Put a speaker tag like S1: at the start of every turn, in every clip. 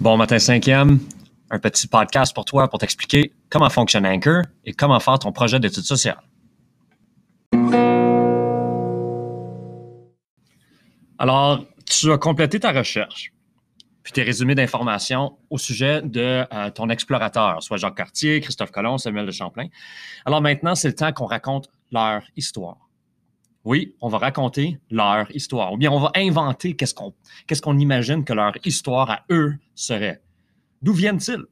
S1: Bon matin cinquième, un petit podcast pour toi pour t'expliquer comment fonctionne Anchor et comment faire ton projet d'études sociales. Alors, tu as complété ta recherche, puis tes résumés d'informations au sujet de euh, ton explorateur, soit Jacques Cartier, Christophe Colomb, Samuel de Champlain. Alors maintenant, c'est le temps qu'on raconte leur histoire. Oui, on va raconter leur histoire. Ou bien on va inventer qu'est-ce qu'on imagine que leur histoire à eux serait. D'où viennent-ils?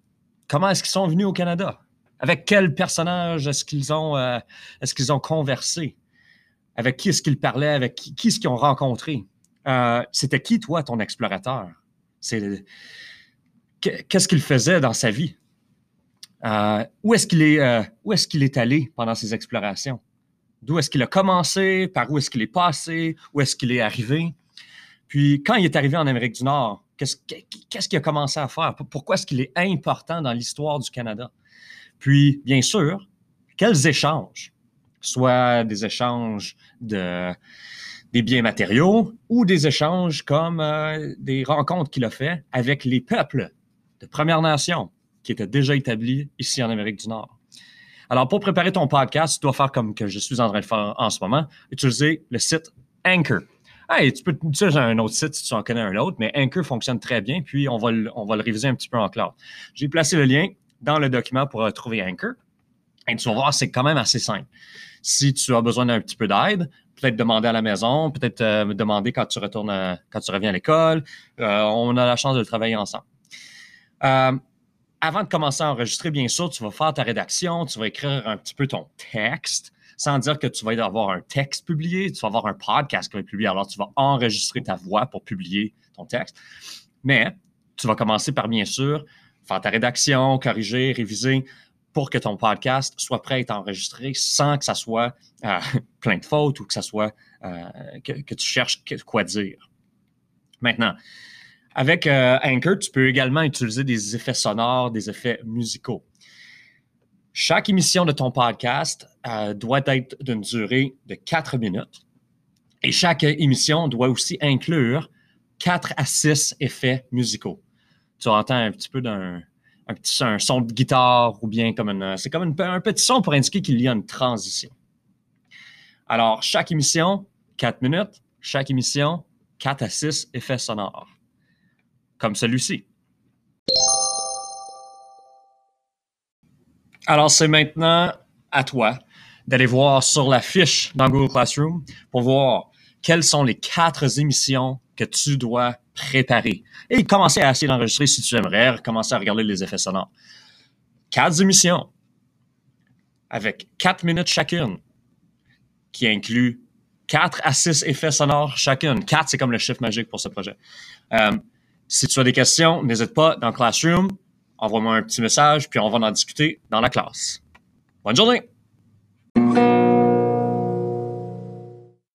S1: Comment est-ce qu'ils sont venus au Canada? Avec quel personnage est-ce qu'ils ont, euh, conversé? Avec qui est-ce qu'ils parlaient? Avec qui, est-ce qu'ils ont rencontré? Euh, c'était qui, toi, ton explorateur? Qu'est-ce qu'il faisait dans sa vie? Euh, où est-ce qu'il est allé pendant ses explorations? D'où est-ce qu'il a commencé? Par où est-ce qu'il est passé? Où est-ce qu'il est arrivé? Puis, quand il est arrivé en Amérique du Nord, qu'est-ce qu'il a commencé à faire? Pourquoi est-ce qu'il est important dans l'histoire du Canada? Puis, bien sûr, quels échanges? Soit des échanges de, des biens matériaux ou des échanges comme euh, des rencontres qu'il a fait avec les peuples de Première Nation qui étaient déjà établis ici en Amérique du Nord. Alors, pour préparer ton podcast, tu dois faire comme que je suis en train de faire en ce moment, utiliser le site Anchor. Hey, tu peux utiliser un autre site si tu en connais un autre, mais Anchor fonctionne très bien, puis on va le, réviser un petit peu en cloud. J'ai placé le lien dans le document pour trouver Anchor. Et tu vas voir, c'est quand même assez simple. Si tu as besoin d'un petit peu d'aide, peut-être demander à la maison, peut-être euh, demander quand tu reviens à l'école. Euh, on a la chance de le travailler ensemble. Euh, avant de commencer à enregistrer, bien sûr, tu vas faire ta rédaction, tu vas écrire un petit peu ton texte, sans dire que tu vas avoir un texte publié, tu vas avoir un podcast qui va être publié. Alors, tu vas enregistrer ta voix pour publier ton texte. Mais tu vas commencer par, bien sûr, faire ta rédaction, corriger, réviser pour que ton podcast soit prêt à être enregistré sans que ça soit euh, plein de fautes ou que ça soit euh, que, que, tu cherches quoi dire. Maintenant, avec euh, Anchor, tu peux également utiliser des effets sonores, des effets musicaux. Chaque émission de ton podcast euh, doit être d'une durée de 4 minutes. Et chaque émission doit aussi inclure 4 à 6 effets musicaux. Tu entends un petit peu d'un un petit son de guitare ou bien comme une, c'est comme un petit son pour indiquer qu'il y a une transition. Alors, chaque émission, 4 minutes. Chaque émission, 4 à 6 effets sonores comme celui-ci. Alors, c'est maintenant à toi d'aller voir sur la fiche dans Google Classroom pour voir quelles sont les quatre émissions que tu dois préparer et commencer à essayer d'enregistrer si tu aimerais, commencer à regarder les effets sonores. Quatre émissions avec quatre minutes chacune qui inclut quatre à six effets sonores chacune. Quatre, c'est comme le chiffre magique pour ce projet. Euh, si tu as des questions, n'hésite pas dans Classroom, envoie-moi un petit message, puis on va en discuter dans la classe. Bonne journée!